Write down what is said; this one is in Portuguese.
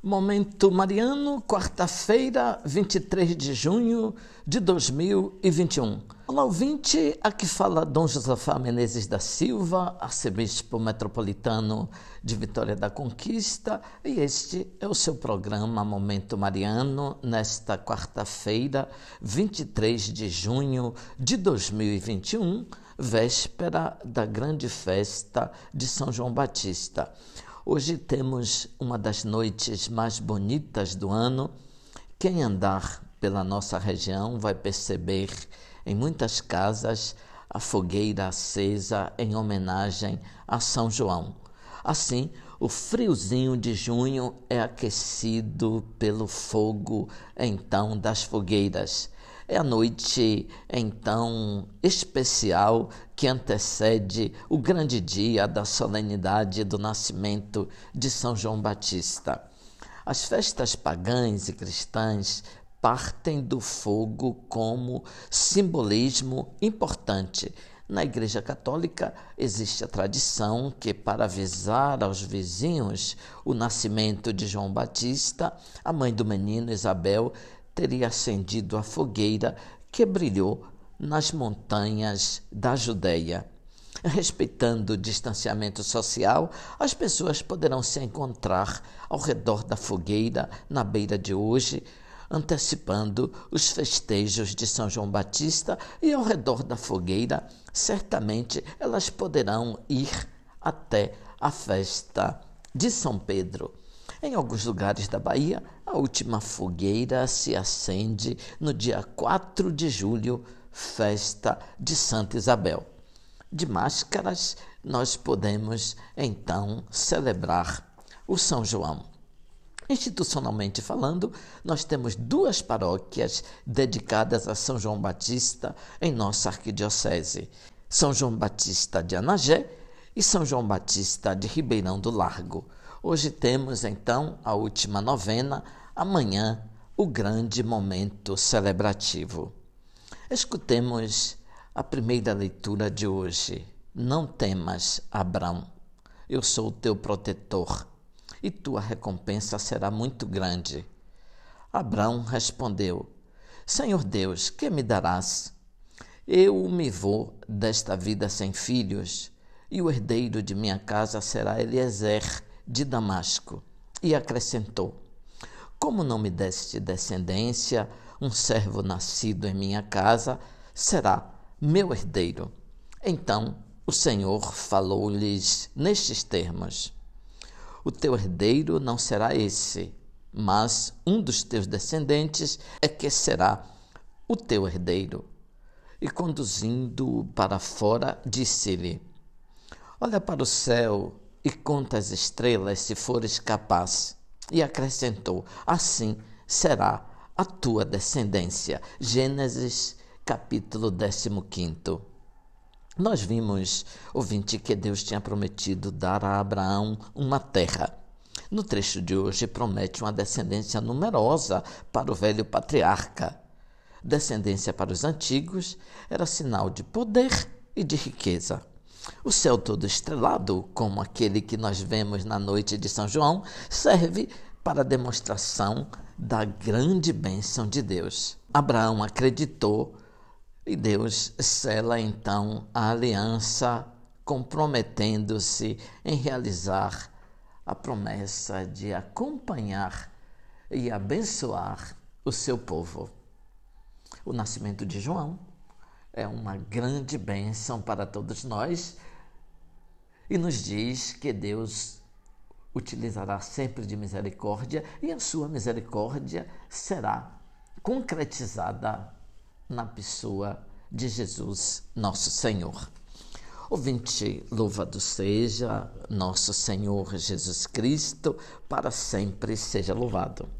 Momento Mariano, quarta-feira, 23 de junho de 2021. Olá, ouvinte, aqui fala Dom Josafá Menezes da Silva, arcebispo metropolitano de Vitória da Conquista, e este é o seu programa Momento Mariano, nesta quarta-feira, 23 de junho de 2021, véspera da grande festa de São João Batista. Hoje temos uma das noites mais bonitas do ano. Quem andar pela nossa região vai perceber em muitas casas a fogueira acesa em homenagem a São João. Assim, o friozinho de junho é aquecido pelo fogo então das fogueiras. É a noite, então, especial que antecede o grande dia da solenidade do nascimento de São João Batista. As festas pagãs e cristãs partem do fogo como simbolismo importante. Na Igreja Católica existe a tradição que, para avisar aos vizinhos o nascimento de João Batista, a mãe do menino Isabel teria acendido a fogueira que brilhou nas montanhas da Judéia. Respeitando o distanciamento social, as pessoas poderão se encontrar ao redor da fogueira na beira de hoje, antecipando os festejos de São João Batista, e ao redor da fogueira, certamente elas poderão ir até a festa de São Pedro. Em alguns lugares da Bahia, a última fogueira se acende no dia 4 de julho, festa de Santa Isabel. De máscaras, nós podemos então celebrar o São João. Institucionalmente falando, nós temos duas paróquias dedicadas a São João Batista em nossa arquidiocese: São João Batista de Anagé e São João Batista de Ribeirão do Largo. Hoje temos então a última novena, amanhã o grande momento celebrativo. Escutemos a primeira leitura de hoje. Não temas, Abraão, eu sou o teu protetor e tua recompensa será muito grande. Abraão respondeu: Senhor Deus, que me darás? Eu me vou desta vida sem filhos, e o herdeiro de minha casa será Eliezer de Damasco. E acrescentou: Como não me deste descendência, um servo nascido em minha casa será meu herdeiro. Então o Senhor falou-lhes nestes termos: O teu herdeiro não será esse, mas um dos teus descendentes é que será o teu herdeiro. E conduzindo-o para fora, disse-lhe: Olha para o céu e conta as estrelas se fores capaz. E acrescentou: Assim será a tua descendência. Gênesis capítulo 15. Nós vimos, ouvinte, que Deus tinha prometido dar a Abraão uma terra. No trecho de hoje, promete uma descendência numerosa para o velho patriarca. Descendência para os antigos era sinal de poder e de riqueza. O céu todo estrelado, como aquele que nós vemos na noite de São João, serve para demonstração da grande bênção de Deus. Abraão acreditou e Deus sela então a aliança, comprometendo-se em realizar a promessa de acompanhar e abençoar o seu povo. O nascimento de João é uma grande bênção para todos nós e nos diz que Deus utilizará sempre de misericórdia e a sua misericórdia será concretizada na pessoa de Jesus, nosso Senhor. Ouvinte, louvado seja nosso Senhor Jesus Cristo, para sempre seja louvado.